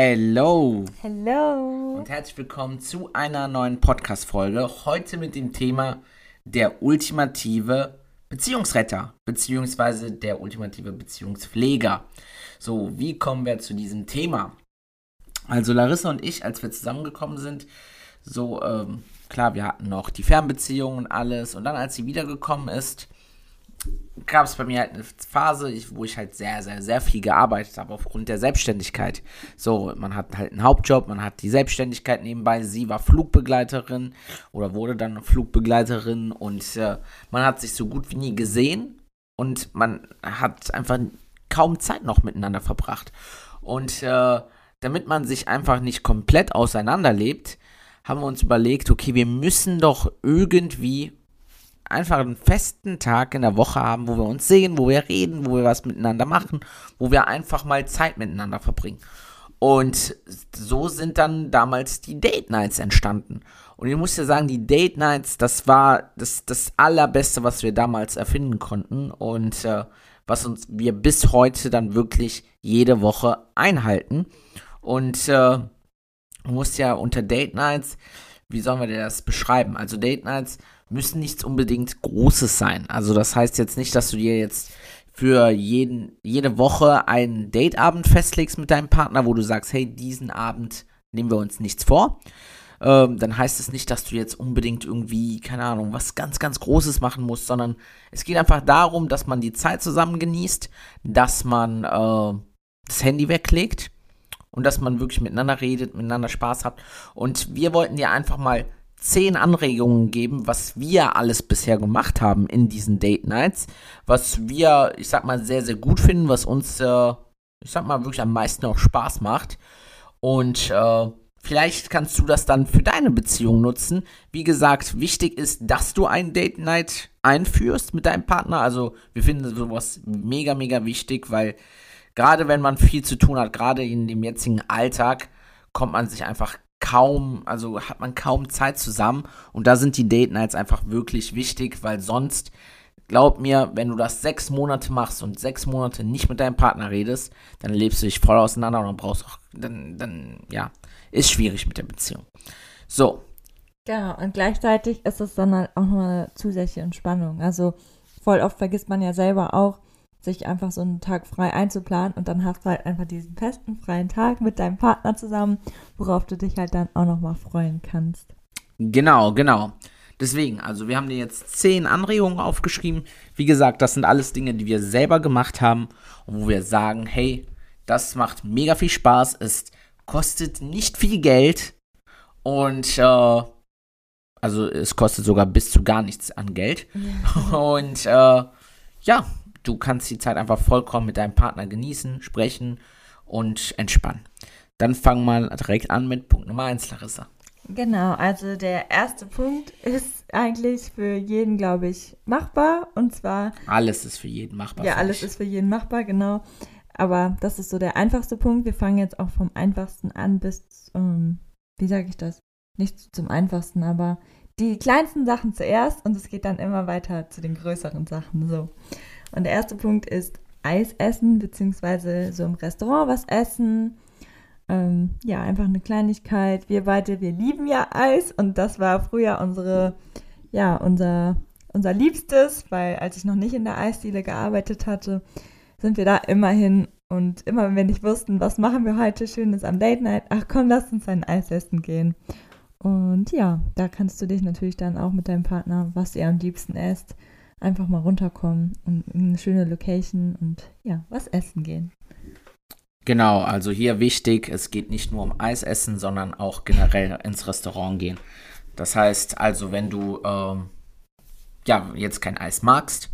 Hello Hello. und herzlich willkommen zu einer neuen Podcast-Folge. Heute mit dem Thema der ultimative Beziehungsretter beziehungsweise der ultimative Beziehungspfleger. So, wie kommen wir zu diesem Thema? Also Larissa und ich, als wir zusammengekommen sind, so ähm, klar, wir hatten noch die Fernbeziehung und alles und dann, als sie wiedergekommen ist, gab es bei mir halt eine Phase, wo ich halt sehr, sehr, sehr viel gearbeitet habe aufgrund der Selbstständigkeit. So, man hat halt einen Hauptjob, man hat die Selbstständigkeit nebenbei. Sie war Flugbegleiterin oder wurde dann Flugbegleiterin und äh, man hat sich so gut wie nie gesehen und man hat einfach kaum Zeit noch miteinander verbracht. Und äh, damit man sich einfach nicht komplett auseinanderlebt, haben wir uns überlegt, okay, wir müssen doch irgendwie einfach einen festen Tag in der Woche haben, wo wir uns sehen, wo wir reden, wo wir was miteinander machen, wo wir einfach mal Zeit miteinander verbringen. Und so sind dann damals die Date Nights entstanden. Und ich muss ja sagen, die Date Nights, das war das, das allerbeste, was wir damals erfinden konnten und äh, was uns wir bis heute dann wirklich jede Woche einhalten. Und äh, muss ja unter Date Nights, wie sollen wir das beschreiben? Also Date Nights müssen nichts unbedingt Großes sein. Also das heißt jetzt nicht, dass du dir jetzt für jeden, jede Woche einen Dateabend festlegst mit deinem Partner, wo du sagst, hey, diesen Abend nehmen wir uns nichts vor. Ähm, dann heißt es nicht, dass du jetzt unbedingt irgendwie, keine Ahnung, was ganz, ganz Großes machen musst, sondern es geht einfach darum, dass man die Zeit zusammen genießt, dass man äh, das Handy weglegt und dass man wirklich miteinander redet, miteinander Spaß hat. Und wir wollten dir einfach mal zehn Anregungen geben, was wir alles bisher gemacht haben in diesen Date Nights, was wir, ich sag mal, sehr, sehr gut finden, was uns, äh, ich sag mal, wirklich am meisten auch Spaß macht. Und äh, vielleicht kannst du das dann für deine Beziehung nutzen. Wie gesagt, wichtig ist, dass du ein Date Night einführst mit deinem Partner. Also wir finden sowas mega, mega wichtig, weil gerade wenn man viel zu tun hat, gerade in dem jetzigen Alltag, kommt man sich einfach kaum, also hat man kaum Zeit zusammen und da sind die Date Nights einfach wirklich wichtig, weil sonst, glaub mir, wenn du das sechs Monate machst und sechs Monate nicht mit deinem Partner redest, dann lebst du dich voll auseinander und dann brauchst auch, dann, dann, ja, ist schwierig mit der Beziehung. So. Genau, und gleichzeitig ist es dann halt auch noch eine zusätzliche Entspannung. Also voll oft vergisst man ja selber auch, sich einfach so einen Tag frei einzuplanen und dann hast du halt einfach diesen festen freien Tag mit deinem Partner zusammen, worauf du dich halt dann auch nochmal freuen kannst. Genau, genau. Deswegen, also wir haben dir jetzt zehn Anregungen aufgeschrieben. Wie gesagt, das sind alles Dinge, die wir selber gemacht haben und wo wir sagen, hey, das macht mega viel Spaß, es kostet nicht viel Geld und äh, also es kostet sogar bis zu gar nichts an Geld. Ja. Und äh, ja, du kannst die Zeit einfach vollkommen mit deinem Partner genießen, sprechen und entspannen. Dann fangen wir direkt an mit Punkt Nummer 1, Larissa. Genau, also der erste Punkt ist eigentlich für jeden, glaube ich, machbar. Und zwar. Alles ist für jeden machbar. Ja, alles ist für jeden machbar, genau. Aber das ist so der einfachste Punkt. Wir fangen jetzt auch vom einfachsten an bis, ähm, wie sage ich das? Nicht zum einfachsten, aber die kleinsten Sachen zuerst und es geht dann immer weiter zu den größeren Sachen. So. Und der erste Punkt ist Eis essen, beziehungsweise so im Restaurant was essen. Ähm, ja, einfach eine Kleinigkeit. Wir beide, wir lieben ja Eis und das war früher unsere, ja, unser, unser Liebstes, weil als ich noch nicht in der Eisdiele gearbeitet hatte, sind wir da immerhin und immer wenn wir nicht wussten, was machen wir heute Schönes am Date Night, ach komm, lass uns ein Eis essen gehen. Und ja, da kannst du dich natürlich dann auch mit deinem Partner, was ihr am liebsten esst, einfach mal runterkommen und in eine schöne Location und ja, was essen gehen. Genau, also hier wichtig, es geht nicht nur um Eis essen, sondern auch generell ins Restaurant gehen. Das heißt also, wenn du ähm, ja jetzt kein Eis magst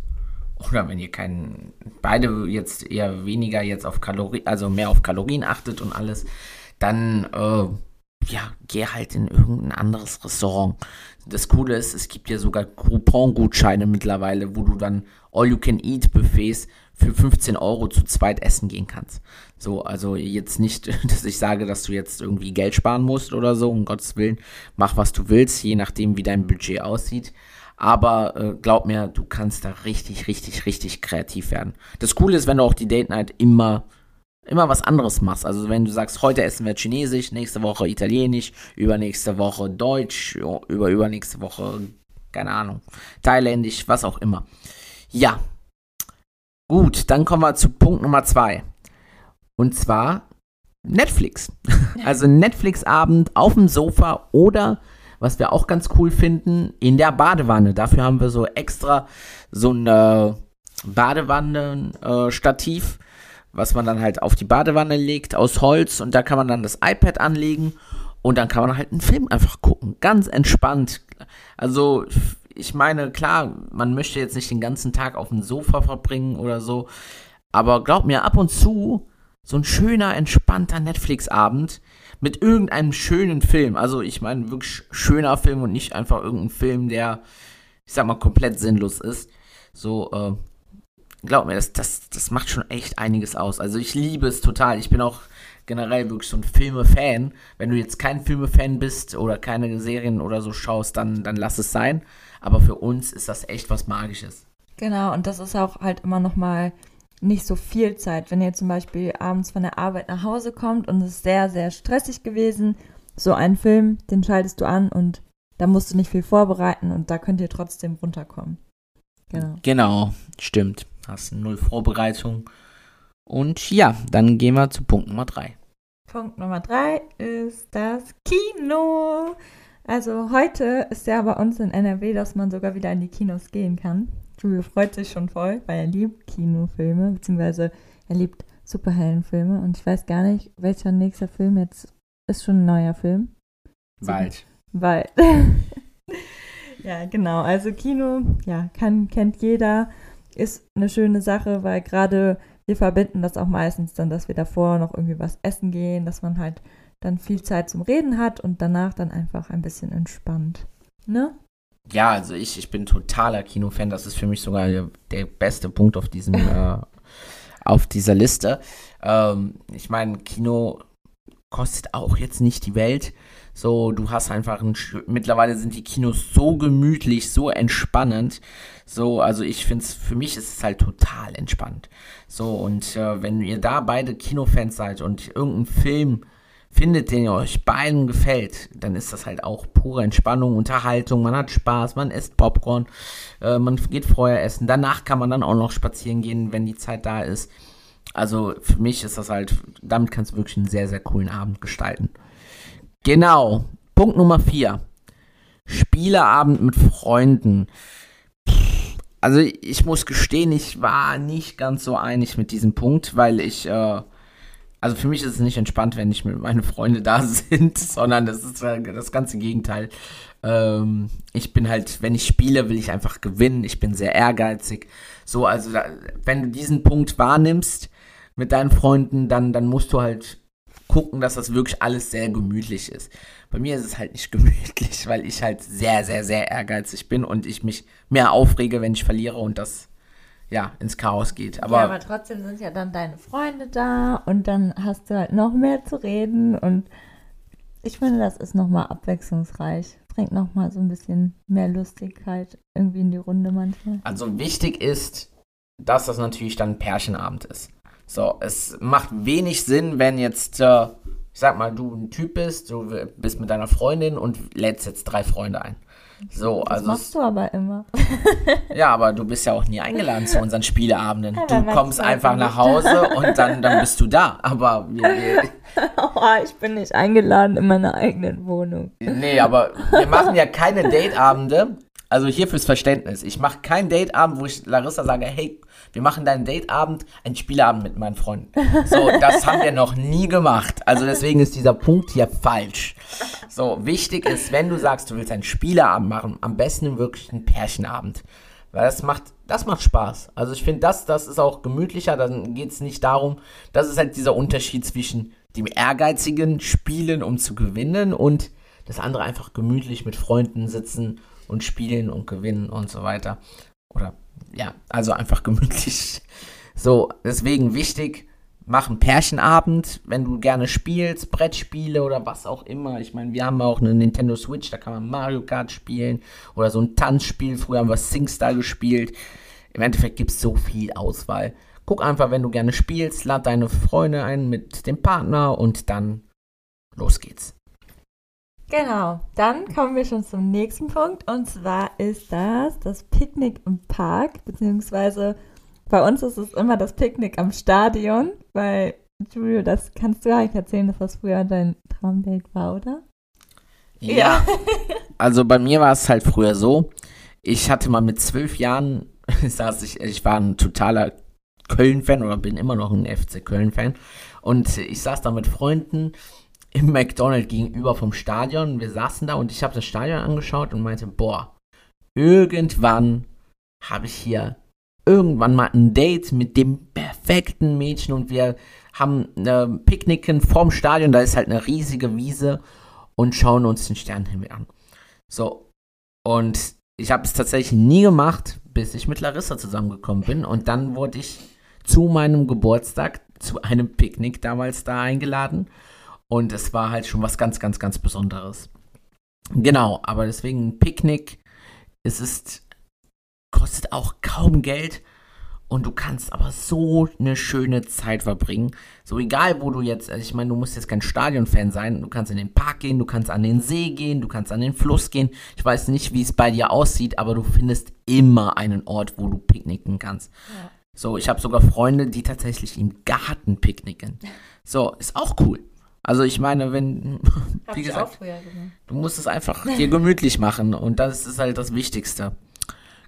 oder wenn ihr keinen, beide jetzt eher weniger jetzt auf Kalorien, also mehr auf Kalorien achtet und alles, dann, äh, ja, geh halt in irgendein anderes Restaurant. Das Coole ist, es gibt ja sogar Coupon-Gutscheine mittlerweile, wo du dann All-You-Can-Eat-Buffets für 15 Euro zu zweit essen gehen kannst. So, also jetzt nicht, dass ich sage, dass du jetzt irgendwie Geld sparen musst oder so, um Gottes Willen. Mach, was du willst, je nachdem, wie dein Budget aussieht. Aber äh, glaub mir, du kannst da richtig, richtig, richtig kreativ werden. Das Coole ist, wenn du auch die Date Night immer, immer was anderes machst. Also wenn du sagst, heute essen wir Chinesisch, nächste Woche Italienisch, übernächste Woche Deutsch, über übernächste Woche, keine Ahnung, Thailändisch, was auch immer. Ja. Gut, dann kommen wir zu Punkt Nummer zwei. Und zwar Netflix. Also Netflix-Abend auf dem Sofa oder was wir auch ganz cool finden, in der Badewanne. Dafür haben wir so extra so ein äh, Badewannen-Stativ, äh, was man dann halt auf die Badewanne legt aus Holz und da kann man dann das iPad anlegen und dann kann man halt einen Film einfach gucken. Ganz entspannt. Also, ich meine, klar, man möchte jetzt nicht den ganzen Tag auf dem Sofa verbringen oder so, aber glaub mir, ab und zu so ein schöner, entspannter Netflix-Abend mit irgendeinem schönen Film. Also ich meine wirklich schöner Film und nicht einfach irgendein Film, der, ich sag mal, komplett sinnlos ist. So, äh, glaub mir, das, das, das macht schon echt einiges aus. Also ich liebe es total. Ich bin auch generell wirklich so ein Filme-Fan. Wenn du jetzt kein Filme-Fan bist oder keine Serien oder so schaust, dann, dann lass es sein. Aber für uns ist das echt was Magisches. Genau, und das ist auch halt immer noch mal nicht so viel Zeit. Wenn ihr zum Beispiel abends von der Arbeit nach Hause kommt und es ist sehr, sehr stressig gewesen, so ein Film, den schaltest du an und da musst du nicht viel vorbereiten und da könnt ihr trotzdem runterkommen. Genau. Genau, stimmt. Hast null Vorbereitung. Und ja, dann gehen wir zu Punkt Nummer drei. Punkt Nummer drei ist das Kino. Also heute ist ja bei uns in NRW, dass man sogar wieder in die Kinos gehen kann. Julio freut sich schon voll, weil er liebt Kinofilme, beziehungsweise er liebt Superheldenfilme. Und ich weiß gar nicht, welcher nächster Film jetzt ist schon ein neuer Film. Wald. Wald. ja, genau. Also Kino, ja, kann, kennt jeder. Ist eine schöne Sache, weil gerade wir verbinden das auch meistens dann, dass wir davor noch irgendwie was essen gehen, dass man halt dann viel Zeit zum Reden hat und danach dann einfach ein bisschen entspannt. Ne? Ja, also ich, ich bin totaler Kinofan. Das ist für mich sogar der, beste Punkt auf diesem äh, auf dieser Liste. Ähm, ich meine, Kino kostet auch jetzt nicht die Welt. So, du hast einfach ein. Mittlerweile sind die Kinos so gemütlich, so entspannend. So, also ich finde es, für mich ist es halt total entspannt. So, und äh, wenn ihr da beide Kinofans seid und irgendein Film findet, den euch beiden gefällt, dann ist das halt auch pure Entspannung, Unterhaltung, man hat Spaß, man isst Popcorn, äh, man geht vorher essen, danach kann man dann auch noch spazieren gehen, wenn die Zeit da ist. Also für mich ist das halt, damit kannst du wirklich einen sehr, sehr coolen Abend gestalten. Genau, Punkt Nummer 4. Spieleabend mit Freunden. Also ich muss gestehen, ich war nicht ganz so einig mit diesem Punkt, weil ich äh, also für mich ist es nicht entspannt, wenn nicht mit meine Freunde da sind, sondern das ist das ganze Gegenteil. Ähm, ich bin halt, wenn ich spiele, will ich einfach gewinnen. Ich bin sehr ehrgeizig. So, also da, wenn du diesen Punkt wahrnimmst mit deinen Freunden, dann, dann musst du halt gucken, dass das wirklich alles sehr gemütlich ist. Bei mir ist es halt nicht gemütlich, weil ich halt sehr, sehr, sehr ehrgeizig bin und ich mich mehr aufrege, wenn ich verliere und das ja, ins Chaos geht. Aber, ja, aber trotzdem sind ja dann deine Freunde da und dann hast du halt noch mehr zu reden und ich finde, das ist nochmal abwechslungsreich. Bringt nochmal so ein bisschen mehr Lustigkeit irgendwie in die Runde manchmal. Also wichtig ist, dass das natürlich dann ein Pärchenabend ist. So, es macht wenig Sinn, wenn jetzt, äh, ich sag mal, du ein Typ bist, du bist mit deiner Freundin und lädst jetzt drei Freunde ein. So, das also machst du aber immer. ja, aber du bist ja auch nie eingeladen zu unseren Spieleabenden. Ja, du kommst einfach nach Hause und dann, dann bist du da. Aber wir, wir oh, ich bin nicht eingeladen in meiner eigenen Wohnung. Nee, aber wir machen ja keine Dateabende. Also hier fürs Verständnis. Ich mache keinen Dateabend, wo ich Larissa sage, hey, wir machen deinen Dateabend, einen Spieleabend mit meinen Freunden. So, das haben wir noch nie gemacht. Also deswegen ist dieser Punkt hier falsch. So, wichtig ist, wenn du sagst, du willst einen Spieleabend machen, am besten wirklich einen Pärchenabend. Weil das macht, das macht Spaß. Also ich finde, das, das ist auch gemütlicher. Dann geht es nicht darum, das ist halt dieser Unterschied zwischen dem ehrgeizigen Spielen, um zu gewinnen, und das andere einfach gemütlich mit Freunden sitzen und spielen und gewinnen und so weiter. Oder ja, also einfach gemütlich. So, deswegen wichtig, mach einen Pärchenabend, wenn du gerne spielst, Brettspiele oder was auch immer. Ich meine, wir haben auch eine Nintendo Switch, da kann man Mario Kart spielen oder so ein Tanzspiel. Früher haben wir SingStar gespielt. Im Endeffekt gibt es so viel Auswahl. Guck einfach, wenn du gerne spielst, lad deine Freunde ein mit dem Partner und dann los geht's. Genau, dann kommen wir schon zum nächsten Punkt und zwar ist das das Picknick im Park, beziehungsweise bei uns ist es immer das Picknick am Stadion, weil Julio, das kannst du ja nicht erzählen, dass das früher dein Traumdate war, oder? Ja. ja. also bei mir war es halt früher so, ich hatte mal mit zwölf Jahren, saß ich, ich war ein totaler Köln-Fan oder bin immer noch ein FC Köln-Fan und ich saß da mit Freunden im McDonald's gegenüber vom Stadion. Wir saßen da und ich habe das Stadion angeschaut und meinte, boah, irgendwann habe ich hier irgendwann mal ein Date mit dem perfekten Mädchen und wir haben äh, Picknicken vorm Stadion, da ist halt eine riesige Wiese und schauen uns den Sternenhimmel an. So, und ich habe es tatsächlich nie gemacht, bis ich mit Larissa zusammengekommen bin und dann wurde ich zu meinem Geburtstag zu einem Picknick damals da eingeladen und es war halt schon was ganz, ganz, ganz Besonderes. Genau, aber deswegen Picknick, es ist, kostet auch kaum Geld und du kannst aber so eine schöne Zeit verbringen. So egal, wo du jetzt, also ich meine, du musst jetzt kein Stadionfan sein, du kannst in den Park gehen, du kannst an den See gehen, du kannst an den Fluss gehen. Ich weiß nicht, wie es bei dir aussieht, aber du findest immer einen Ort, wo du picknicken kannst. Ja. So, ich habe sogar Freunde, die tatsächlich im Garten picknicken. So, ist auch cool. Also ich meine, wenn, wie gesagt, du musst es einfach dir gemütlich machen und das ist halt das Wichtigste.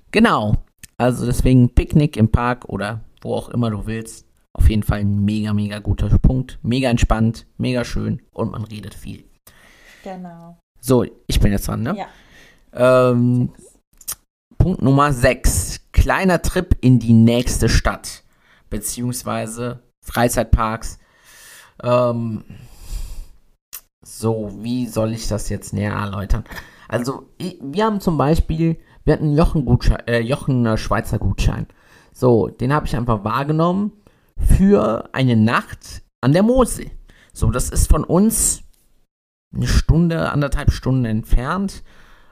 Genau. Also deswegen Picknick im Park oder wo auch immer du willst. Auf jeden Fall ein mega, mega guter Punkt. Mega entspannt, mega schön und man redet viel. Genau. So, ich bin jetzt dran, ne? Ja. Ähm, Punkt Nummer 6. Kleiner Trip in die nächste Stadt. Beziehungsweise Freizeitparks. Ähm, so, wie soll ich das jetzt näher erläutern? Also, wir haben zum Beispiel, wir hatten Jochen, Gutschein, äh, Jochen Schweizer Gutschein. So, den habe ich einfach wahrgenommen für eine Nacht an der Mosel. So, das ist von uns eine Stunde, anderthalb Stunden entfernt,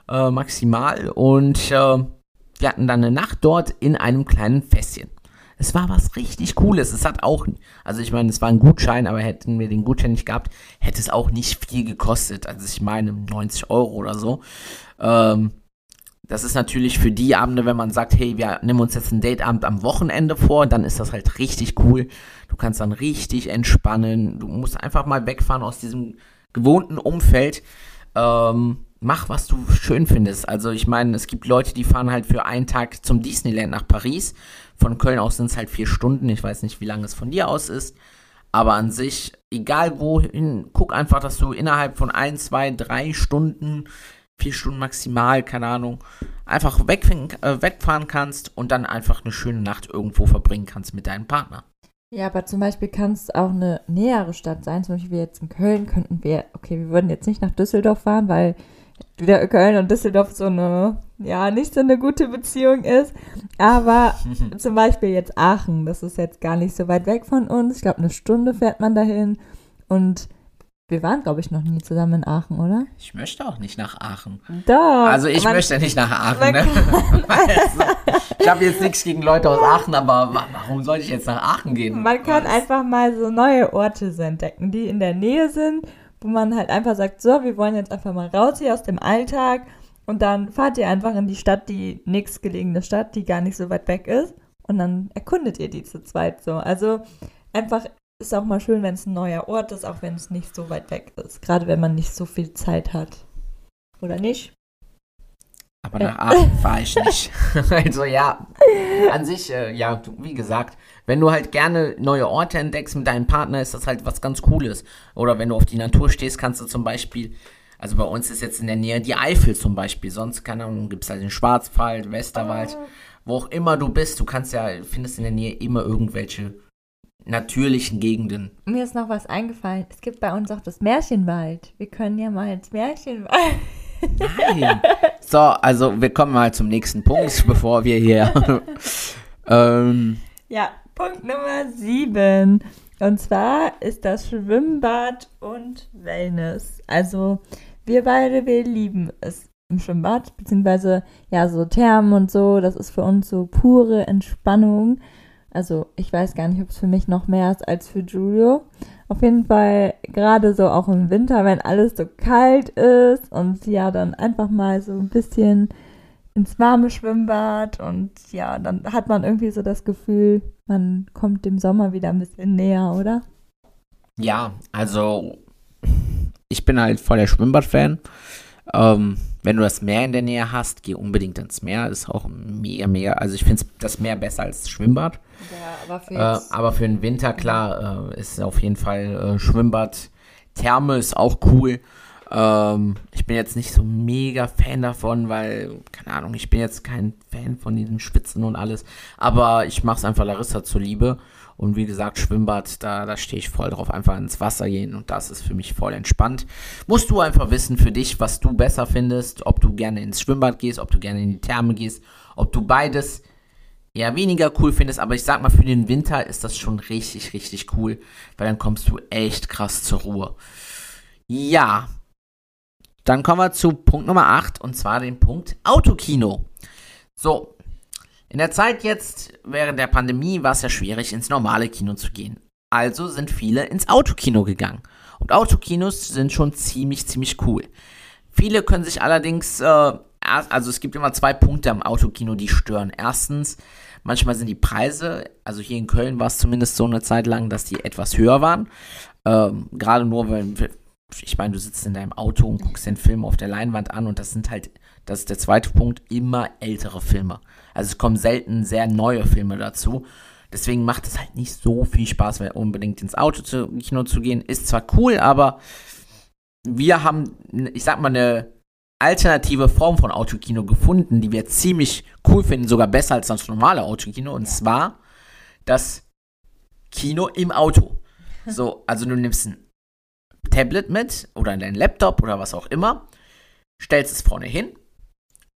äh, maximal. Und äh, wir hatten dann eine Nacht dort in einem kleinen Fässchen. Es war was richtig Cooles. Es hat auch, also ich meine, es war ein Gutschein, aber hätten wir den Gutschein nicht gehabt, hätte es auch nicht viel gekostet. Also ich meine 90 Euro oder so. Ähm, das ist natürlich für die Abende, wenn man sagt, hey, wir nehmen uns jetzt einen Dateabend am Wochenende vor, dann ist das halt richtig cool. Du kannst dann richtig entspannen. Du musst einfach mal wegfahren aus diesem gewohnten Umfeld. Ähm, mach, was du schön findest. Also ich meine, es gibt Leute, die fahren halt für einen Tag zum Disneyland nach Paris. Von Köln aus sind es halt vier Stunden. Ich weiß nicht, wie lange es von dir aus ist. Aber an sich, egal wohin, guck einfach, dass du innerhalb von ein, zwei, drei Stunden, vier Stunden maximal, keine Ahnung, einfach äh, wegfahren kannst und dann einfach eine schöne Nacht irgendwo verbringen kannst mit deinem Partner. Ja, aber zum Beispiel kann es auch eine nähere Stadt sein. Zum Beispiel jetzt in Köln könnten wir, okay, wir würden jetzt nicht nach Düsseldorf fahren, weil wieder Köln und Düsseldorf so eine, ja, nicht so eine gute Beziehung ist. Aber zum Beispiel jetzt Aachen, das ist jetzt gar nicht so weit weg von uns. Ich glaube, eine Stunde fährt man dahin. Und wir waren, glaube ich, noch nie zusammen in Aachen, oder? Ich möchte auch nicht nach Aachen. Doch. Also ich man, möchte nicht nach Aachen. Ne? also, ich habe jetzt nichts gegen Leute aus Aachen, aber warum sollte ich jetzt nach Aachen gehen? Man kann Was? einfach mal so neue Orte entdecken, die in der Nähe sind wo man halt einfach sagt, so, wir wollen jetzt einfach mal raus hier aus dem Alltag und dann fahrt ihr einfach in die Stadt, die nächstgelegene Stadt, die gar nicht so weit weg ist und dann erkundet ihr die zu zweit so. Also einfach ist auch mal schön, wenn es ein neuer Ort ist, auch wenn es nicht so weit weg ist. Gerade wenn man nicht so viel Zeit hat. Oder nicht? Aber nach Aachen fahre ich nicht. also ja, an sich, äh, ja, wie gesagt, wenn du halt gerne neue Orte entdeckst mit deinem Partner, ist das halt was ganz Cooles. Oder wenn du auf die Natur stehst, kannst du zum Beispiel, also bei uns ist jetzt in der Nähe die Eifel zum Beispiel, sonst, keine Ahnung, gibt es halt den Schwarzwald, Westerwald. wo auch immer du bist, du kannst ja, findest in der Nähe immer irgendwelche natürlichen Gegenden. Mir ist noch was eingefallen. Es gibt bei uns auch das Märchenwald. Wir können ja mal ins Märchenwald. Nein. So, also wir kommen mal zum nächsten Punkt, bevor wir hier. ähm, ja, Punkt Nummer 7. Und zwar ist das Schwimmbad und Wellness. Also wir beide, wir lieben es im Schwimmbad, beziehungsweise ja so Thermen und so. Das ist für uns so pure Entspannung. Also ich weiß gar nicht, ob es für mich noch mehr ist als für Julio. Auf jeden Fall gerade so auch im Winter, wenn alles so kalt ist und ja, dann einfach mal so ein bisschen ins warme Schwimmbad und ja, dann hat man irgendwie so das Gefühl, man kommt dem Sommer wieder ein bisschen näher, oder? Ja, also ich bin halt voll der Schwimmbad-Fan. Ähm, wenn du das Meer in der Nähe hast, geh unbedingt ins Meer. Das ist auch mega, mega. Also ich finde das Meer besser als das Schwimmbad. Ja, aber für, äh, aber für den Winter, klar, äh, ist auf jeden Fall äh, Schwimmbad. Therme ist auch cool. Ähm, ich bin jetzt nicht so mega Fan davon, weil, keine Ahnung, ich bin jetzt kein Fan von diesen Spitzen und alles. Aber ich mache es einfach Larissa zuliebe. Und wie gesagt, Schwimmbad, da, da stehe ich voll drauf. Einfach ins Wasser gehen und das ist für mich voll entspannt. Musst du einfach wissen für dich, was du besser findest. Ob du gerne ins Schwimmbad gehst, ob du gerne in die Therme gehst, ob du beides eher weniger cool findest. Aber ich sag mal, für den Winter ist das schon richtig, richtig cool. Weil dann kommst du echt krass zur Ruhe. Ja. Dann kommen wir zu Punkt Nummer 8 und zwar den Punkt Autokino. So, in der Zeit jetzt, während der Pandemie, war es ja schwierig, ins normale Kino zu gehen. Also sind viele ins Autokino gegangen. Und Autokinos sind schon ziemlich, ziemlich cool. Viele können sich allerdings, äh, also es gibt immer zwei Punkte am Autokino, die stören. Erstens, manchmal sind die Preise, also hier in Köln war es zumindest so eine Zeit lang, dass die etwas höher waren. Ähm, Gerade nur, wenn, ich meine, du sitzt in deinem Auto und guckst den Film auf der Leinwand an und das sind halt, das ist der zweite Punkt, immer ältere Filme. Also es kommen selten sehr neue Filme dazu. Deswegen macht es halt nicht so viel Spaß, weil unbedingt ins Auto zu, Kino zu gehen. Ist zwar cool, aber wir haben, ich sag mal, eine alternative Form von Autokino gefunden, die wir ziemlich cool finden, sogar besser als das normale Autokino. Und zwar das Kino im Auto. So, also du nimmst ein Tablet mit oder dein Laptop oder was auch immer, stellst es vorne hin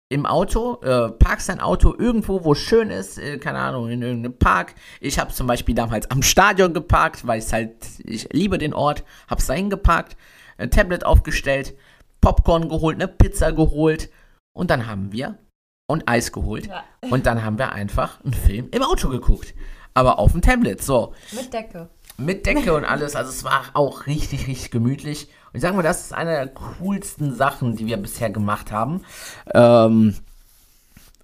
im Auto, äh, parkst dein Auto irgendwo, wo es schön ist, äh, keine Ahnung, in irgendeinem Park. Ich habe zum Beispiel damals am Stadion geparkt, weil ich halt, ich liebe den Ort, hab's dahin geparkt, ein Tablet aufgestellt, Popcorn geholt, eine Pizza geholt und dann haben wir und Eis geholt ja. und dann haben wir einfach einen Film im Auto geguckt, aber auf dem Tablet, so. Mit Decke. Mit Decke und alles, also es war auch richtig, richtig gemütlich ich sage mal, das ist eine der coolsten Sachen, die wir bisher gemacht haben. Ähm,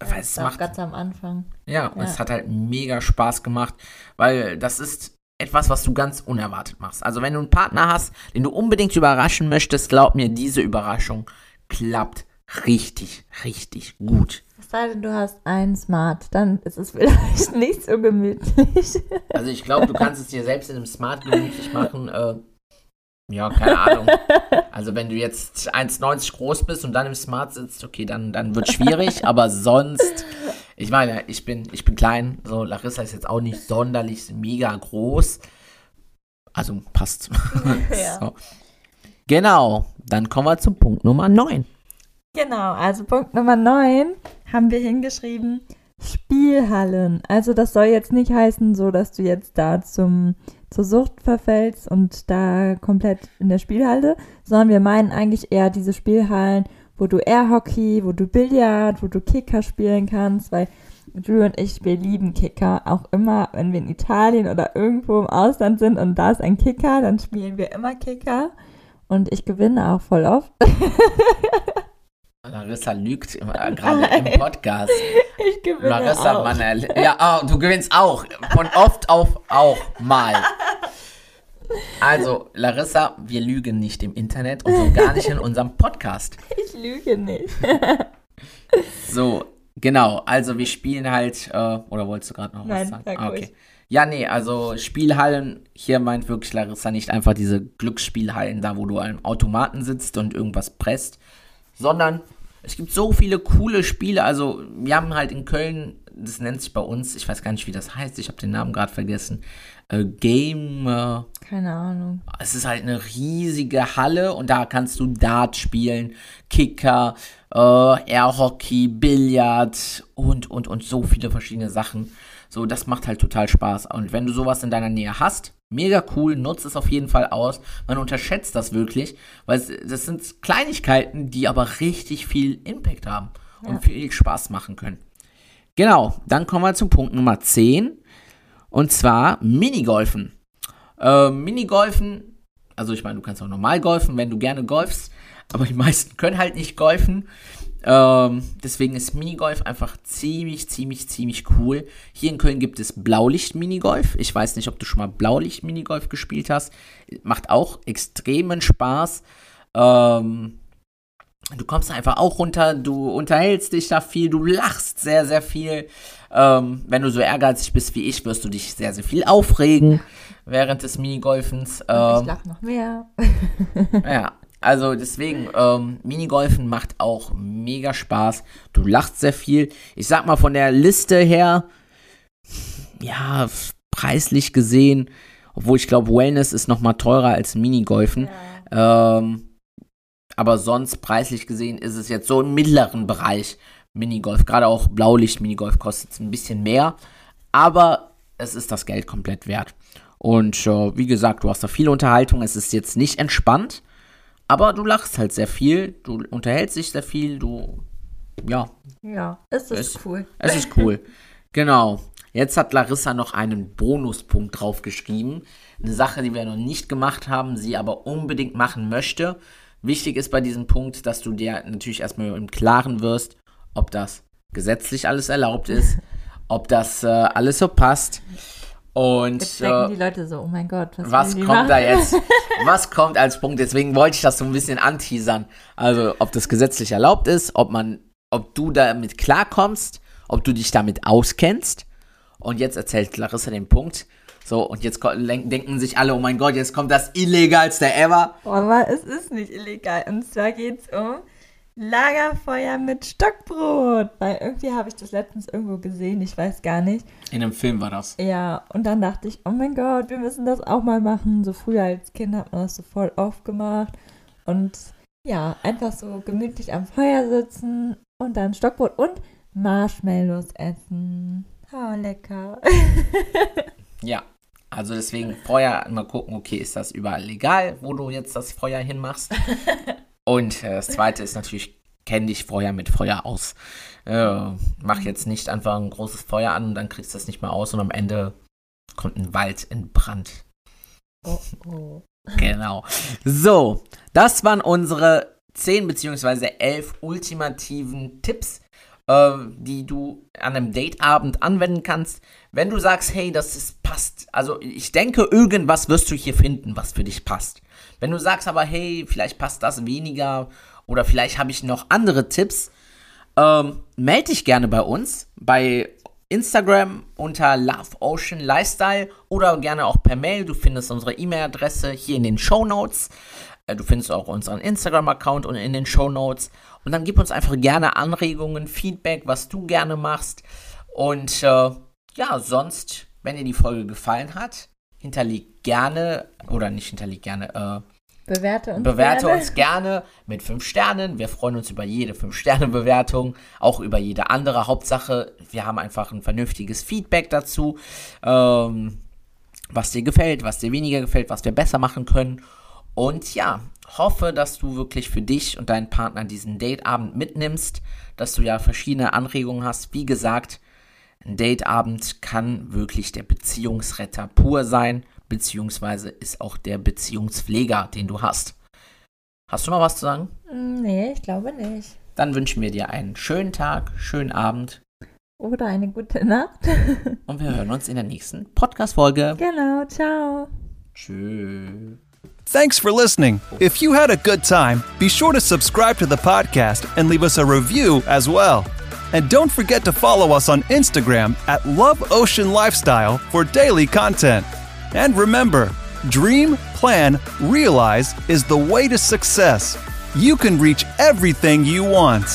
ja, es macht ganz am Anfang. Ja, ja, es hat halt mega Spaß gemacht, weil das ist etwas, was du ganz unerwartet machst. Also wenn du einen Partner hast, den du unbedingt überraschen möchtest, glaub mir, diese Überraschung klappt richtig, richtig gut. Es sei denn, du hast einen Smart, dann ist es vielleicht nicht so gemütlich. Also ich glaube, du kannst es dir selbst in einem Smart gemütlich machen. Äh, ja, keine Ahnung. Also wenn du jetzt 1,90 groß bist und dann im Smart sitzt, okay, dann, dann wird schwierig, aber sonst, ich meine, ich bin, ich bin klein, so Larissa ist jetzt auch nicht sonderlich mega groß. Also passt. Ja. so. Genau, dann kommen wir zum Punkt Nummer 9. Genau, also Punkt Nummer 9 haben wir hingeschrieben, Spielhallen. Also das soll jetzt nicht heißen, so dass du jetzt da zum zur Sucht verfällst und da komplett in der Spielhalle, sondern wir meinen eigentlich eher diese Spielhallen, wo du Airhockey, wo du Billard, wo du Kicker spielen kannst, weil Drew und ich, wir lieben Kicker. Auch immer, wenn wir in Italien oder irgendwo im Ausland sind und da ist ein Kicker, dann spielen wir immer Kicker. Und ich gewinne auch voll oft. Larissa lügt äh, gerade im Podcast. Ich gewinne Larissa, auch. Mann, ja, oh, du gewinnst auch. Von oft auf auch mal. Also, Larissa, wir lügen nicht im Internet und so gar nicht in unserem Podcast. Ich lüge nicht. so, genau. Also, wir spielen halt, äh, oder wolltest du gerade noch Nein, was sagen? Ah, okay. Ja, nee, also Spielhallen, hier meint wirklich Larissa nicht einfach diese Glücksspielhallen, da wo du am Automaten sitzt und irgendwas presst, sondern es gibt so viele coole Spiele. Also, wir haben halt in Köln das nennt sich bei uns, ich weiß gar nicht, wie das heißt, ich habe den Namen gerade vergessen, äh, Game. Äh, Keine Ahnung. Es ist halt eine riesige Halle und da kannst du Dart spielen, Kicker, äh, Airhockey, Billard und, und, und so viele verschiedene Sachen. So, das macht halt total Spaß. Und wenn du sowas in deiner Nähe hast, mega cool, nutzt es auf jeden Fall aus. Man unterschätzt das wirklich, weil es, das sind Kleinigkeiten, die aber richtig viel Impact haben und viel Spaß machen können. Genau, dann kommen wir zum Punkt Nummer 10. Und zwar Minigolfen. Äh, Minigolfen, also ich meine, du kannst auch normal golfen, wenn du gerne golfst, aber die meisten können halt nicht golfen. Ähm, deswegen ist Minigolf einfach ziemlich, ziemlich, ziemlich cool. Hier in Köln gibt es Blaulicht-Minigolf. Ich weiß nicht, ob du schon mal Blaulicht-Minigolf gespielt hast. Macht auch extremen Spaß. Ähm, du kommst einfach auch runter, du unterhältst dich da viel, du lachst sehr, sehr viel. Ähm, wenn du so ehrgeizig bist wie ich, wirst du dich sehr, sehr viel aufregen während des Minigolfens. Ähm, ich lach noch mehr. ja, also deswegen, ähm, Minigolfen macht auch mega Spaß. Du lachst sehr viel. Ich sag mal von der Liste her, ja, preislich gesehen, obwohl ich glaube, Wellness ist noch mal teurer als Minigolfen. Ja. Ähm, aber sonst preislich gesehen ist es jetzt so im mittleren Bereich Minigolf. Gerade auch Blaulicht-Minigolf kostet es ein bisschen mehr. Aber es ist das Geld komplett wert. Und äh, wie gesagt, du hast da viel Unterhaltung. Es ist jetzt nicht entspannt. Aber du lachst halt sehr viel, du unterhältst dich sehr viel, du. Ja. Ja, es ist es, cool. Es ist cool. genau. Jetzt hat Larissa noch einen Bonuspunkt draufgeschrieben. Eine Sache, die wir noch nicht gemacht haben, sie aber unbedingt machen möchte. Wichtig ist bei diesem Punkt, dass du dir natürlich erstmal im Klaren wirst, ob das gesetzlich alles erlaubt ist, ob das äh, alles so passt. Und jetzt denken äh, die Leute so, oh mein Gott, was, was kommt machen? da jetzt? Was kommt als Punkt? Deswegen wollte ich das so ein bisschen anteasern. Also, ob das gesetzlich erlaubt ist, ob man, ob du damit klarkommst, ob du dich damit auskennst. Und jetzt erzählt Larissa den Punkt. So, und jetzt denken sich alle, oh mein Gott, jetzt kommt das illegalste ever. Aber es ist nicht illegal. Und zwar geht es um Lagerfeuer mit Stockbrot. Weil irgendwie habe ich das letztens irgendwo gesehen, ich weiß gar nicht. In einem Film war das. Ja, und dann dachte ich, oh mein Gott, wir müssen das auch mal machen. So früher als Kind hat man das so voll oft gemacht. Und ja, einfach so gemütlich am Feuer sitzen und dann Stockbrot und Marshmallows essen. Oh, lecker. ja, also deswegen vorher mal gucken, okay, ist das überall legal, wo du jetzt das Feuer hinmachst? Und äh, das zweite ist natürlich, kenn dich vorher mit Feuer aus. Äh, mach jetzt nicht einfach ein großes Feuer an und dann kriegst du das nicht mehr aus und am Ende kommt ein Wald in Brand. Oh, oh. Genau. So, das waren unsere 10 bzw. 11 ultimativen Tipps, äh, die du an einem Dateabend anwenden kannst. Wenn du sagst, hey, das ist, passt, also ich denke, irgendwas wirst du hier finden, was für dich passt. Wenn du sagst aber, hey, vielleicht passt das weniger oder vielleicht habe ich noch andere Tipps, ähm, melde dich gerne bei uns, bei Instagram unter Love Ocean Lifestyle oder gerne auch per Mail. Du findest unsere E-Mail-Adresse hier in den Show Notes. Äh, du findest auch unseren Instagram-Account und in den Show Notes. Und dann gib uns einfach gerne Anregungen, Feedback, was du gerne machst. Und äh, ja, sonst, wenn dir die Folge gefallen hat, hinterleg gerne, oder nicht hinterleg gerne, äh, Bewerte uns Bewerte gerne. uns gerne mit 5 Sternen. Wir freuen uns über jede 5-Sterne-Bewertung, auch über jede andere. Hauptsache, wir haben einfach ein vernünftiges Feedback dazu, ähm, was dir gefällt, was dir weniger gefällt, was wir besser machen können. Und ja, hoffe, dass du wirklich für dich und deinen Partner diesen Dateabend mitnimmst, dass du ja verschiedene Anregungen hast. Wie gesagt, ein Dateabend kann wirklich der Beziehungsretter pur sein beziehungsweise ist auch der Beziehungspfleger, den du hast. Hast du noch was zu sagen? Mm, nee, ich glaube nicht. Dann wünschen wir dir einen schönen Tag, schönen Abend. Oder eine gute Nacht. Und wir hören uns in der nächsten Podcast-Folge. Genau, ciao. Tschüss. Thanks for listening. If you had a good time, be sure to subscribe to the podcast and leave us a review as well. And don't forget to follow us on Instagram at Love Ocean Lifestyle for daily content. And remember, dream, plan, realize is the way to success. You can reach everything you want.